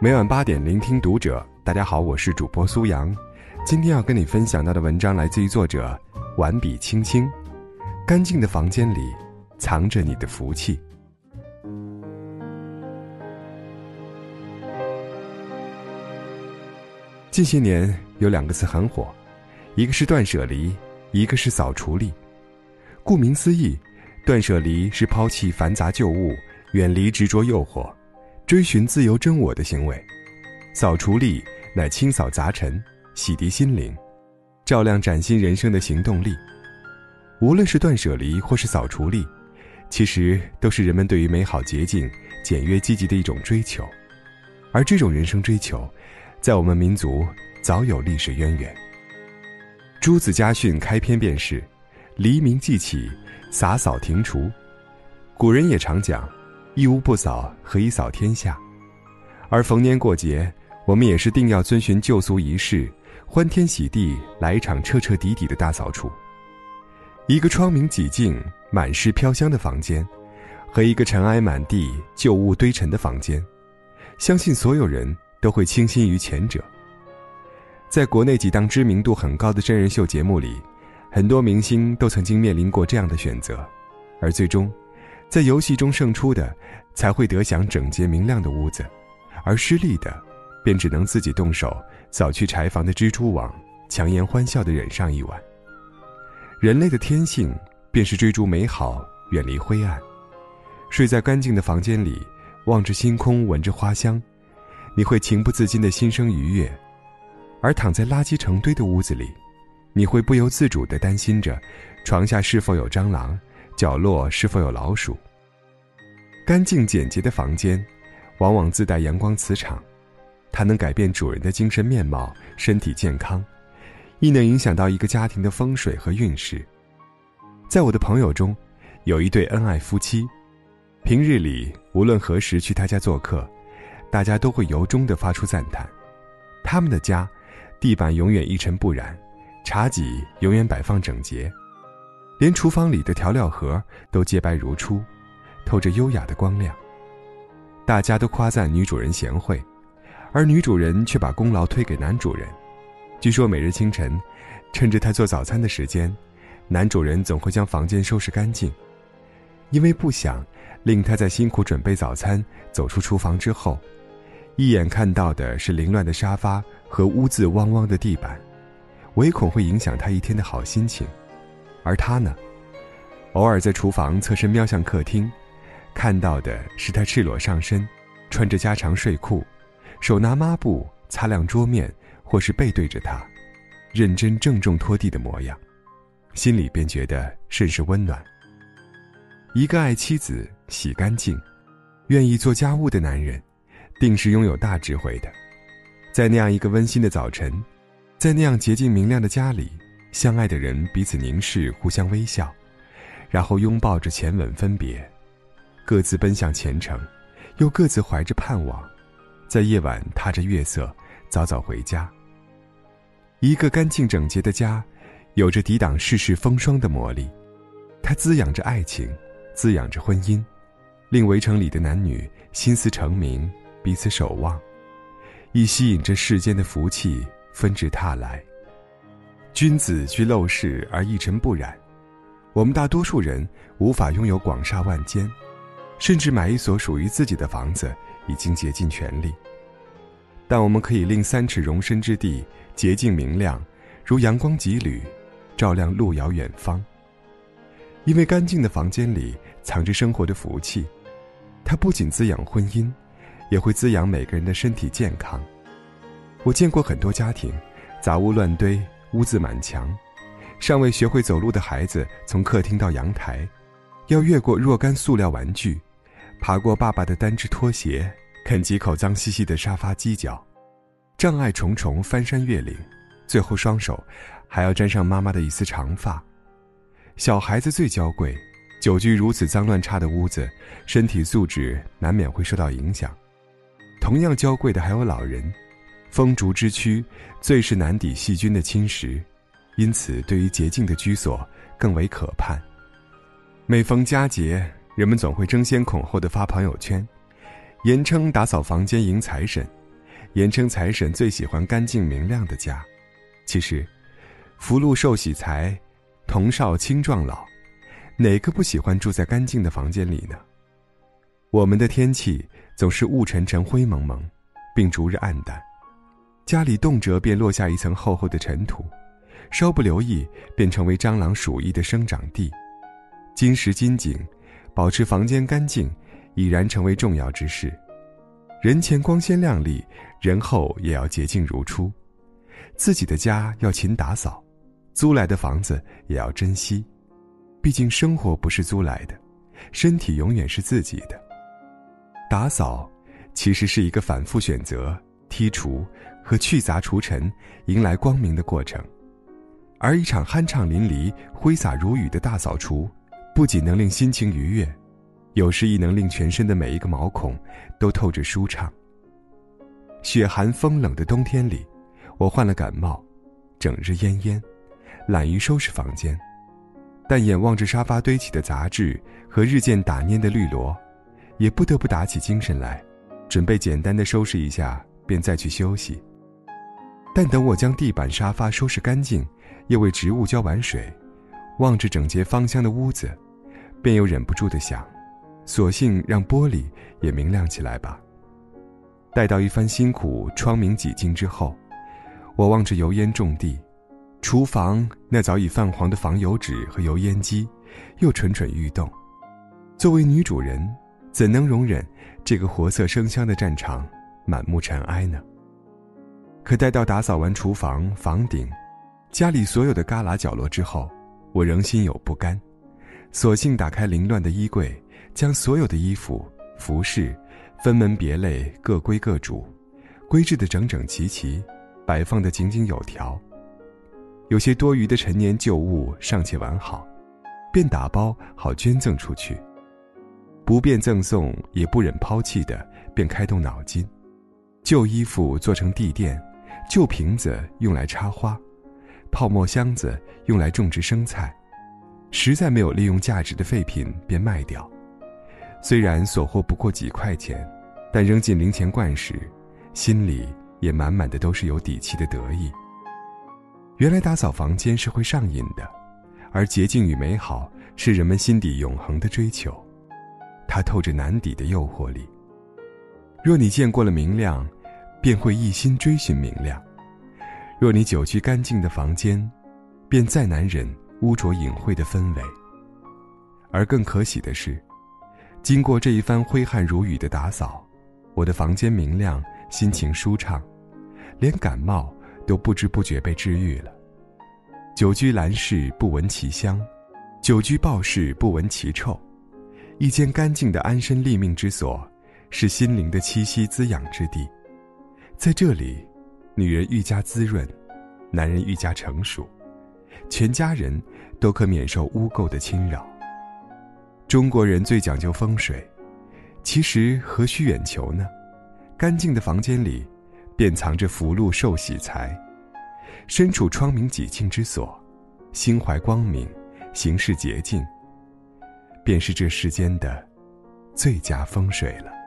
每晚八点聆听读者，大家好，我是主播苏阳。今天要跟你分享到的文章来自于作者晚笔青青。干净的房间里，藏着你的福气。近些年有两个词很火，一个是断舍离，一个是扫除力。顾名思义，断舍离是抛弃繁杂旧物，远离执着诱惑。追寻自由真我的行为，扫除力乃清扫杂尘、洗涤心灵、照亮崭新人生的行动力。无论是断舍离或是扫除力，其实都是人们对于美好、洁净、简约、积极的一种追求。而这种人生追求，在我们民族早有历史渊源。《朱子家训》开篇便是：“黎明即起，洒扫庭除。”古人也常讲。一屋不扫，何以扫天下？而逢年过节，我们也是定要遵循旧俗仪式，欢天喜地来一场彻彻底底的大扫除。一个窗明几净、满是飘香的房间，和一个尘埃满地、旧物堆沉的房间，相信所有人都会倾心于前者。在国内几档知名度很高的真人秀节目里，很多明星都曾经面临过这样的选择，而最终。在游戏中胜出的，才会得享整洁明亮的屋子，而失利的，便只能自己动手扫去柴房的蜘蛛网，强颜欢笑地忍上一晚。人类的天性便是追逐美好，远离灰暗。睡在干净的房间里，望着星空，闻着花香，你会情不自禁的心生愉悦；而躺在垃圾成堆的屋子里，你会不由自主地担心着，床下是否有蟑螂。角落是否有老鼠？干净简洁的房间，往往自带阳光磁场，它能改变主人的精神面貌、身体健康，亦能影响到一个家庭的风水和运势。在我的朋友中，有一对恩爱夫妻，平日里无论何时去他家做客，大家都会由衷的发出赞叹。他们的家，地板永远一尘不染，茶几永远摆放整洁。连厨房里的调料盒都洁白如初，透着优雅的光亮。大家都夸赞女主人贤惠，而女主人却把功劳推给男主人。据说每日清晨，趁着他做早餐的时间，男主人总会将房间收拾干净，因为不想令他在辛苦准备早餐走出厨房之后，一眼看到的是凌乱的沙发和污渍汪汪的地板，唯恐会影响他一天的好心情。而他呢，偶尔在厨房侧身瞄向客厅，看到的是他赤裸上身，穿着家常睡裤，手拿抹布擦亮桌面，或是背对着他，认真郑重拖地的模样，心里便觉得甚是温暖。一个爱妻子洗干净、愿意做家务的男人，定是拥有大智慧的。在那样一个温馨的早晨，在那样洁净明亮的家里。相爱的人彼此凝视，互相微笑，然后拥抱着前吻分别，各自奔向前程，又各自怀着盼望，在夜晚踏着月色，早早回家。一个干净整洁的家，有着抵挡世事风霜的魔力，它滋养着爱情，滋养着婚姻，令围城里的男女心思成明，彼此守望，亦吸引着世间的福气纷至沓来。君子居陋室而一尘不染，我们大多数人无法拥有广厦万间，甚至买一所属于自己的房子已经竭尽全力。但我们可以令三尺容身之地洁净明亮，如阳光几缕，照亮路遥远方。因为干净的房间里藏着生活的福气，它不仅滋养婚姻，也会滋养每个人的身体健康。我见过很多家庭，杂物乱堆。污渍满墙，尚未学会走路的孩子从客厅到阳台，要越过若干塑料玩具，爬过爸爸的单只拖鞋，啃几口脏兮兮的沙发犄角，障碍重重，翻山越岭，最后双手还要沾上妈妈的一丝长发。小孩子最娇贵，久居如此脏乱差的屋子，身体素质难免会受到影响。同样娇贵的还有老人。风烛之躯，最是难抵细菌的侵蚀，因此对于洁净的居所更为可盼。每逢佳节，人们总会争先恐后的发朋友圈，言称打扫房间迎财神，言称财神最喜欢干净明亮的家。其实，福禄寿喜财，童少青壮老，哪个不喜欢住在干净的房间里呢？我们的天气总是雾沉沉、灰蒙蒙，并逐日暗淡，家里动辄便落下一层厚厚的尘土，稍不留意便成为蟑螂鼠疫的生长地。今时今景，保持房间干净已然成为重要之事。人前光鲜亮丽，人后也要洁净如初。自己的家要勤打扫，租来的房子也要珍惜。毕竟生活不是租来的，身体永远是自己的。打扫，其实是一个反复选择、剔除和去杂除尘，迎来光明的过程。而一场酣畅淋漓、挥洒如雨的大扫除，不仅能令心情愉悦，有时亦能令全身的每一个毛孔都透着舒畅。雪寒风冷的冬天里，我患了感冒，整日恹恹，懒于收拾房间，但眼望着沙发堆起的杂志和日渐打蔫的绿萝。也不得不打起精神来，准备简单的收拾一下，便再去休息。但等我将地板、沙发收拾干净，又为植物浇完水，望着整洁芳香的屋子，便又忍不住的想：索性让玻璃也明亮起来吧。待到一番辛苦，窗明几净之后，我望着油烟重地，厨房那早已泛黄的防油纸和油烟机，又蠢蠢欲动。作为女主人。怎能容忍这个活色生香的战场满目尘埃呢？可待到打扫完厨房、房顶、家里所有的旮旯角落之后，我仍心有不甘，索性打开凌乱的衣柜，将所有的衣服、服饰分门别类、各归各主，归置的整整齐齐，摆放的井井有条。有些多余的陈年旧物尚且完好，便打包好捐赠出去。不便赠送也不忍抛弃的，便开动脑筋：旧衣服做成地垫，旧瓶子用来插花，泡沫箱子用来种植生菜，实在没有利用价值的废品便卖掉。虽然所获不过几块钱，但扔进零钱罐时，心里也满满的都是有底气的得意。原来打扫房间是会上瘾的，而洁净与美好是人们心底永恒的追求。它透着难抵的诱惑力。若你见过了明亮，便会一心追寻明亮；若你久居干净的房间，便再难忍污浊隐晦的氛围。而更可喜的是，经过这一番挥汗如雨的打扫，我的房间明亮，心情舒畅，连感冒都不知不觉被治愈了。久居兰室，不闻其香；久居鲍室，不闻其臭。一间干净的安身立命之所，是心灵的栖息滋养之地。在这里，女人愈加滋润，男人愈加成熟，全家人都可免受污垢的侵扰。中国人最讲究风水，其实何须远求呢？干净的房间里，便藏着福禄寿喜财。身处窗明几净之所，心怀光明，行事洁净。便是这世间的最佳风水了。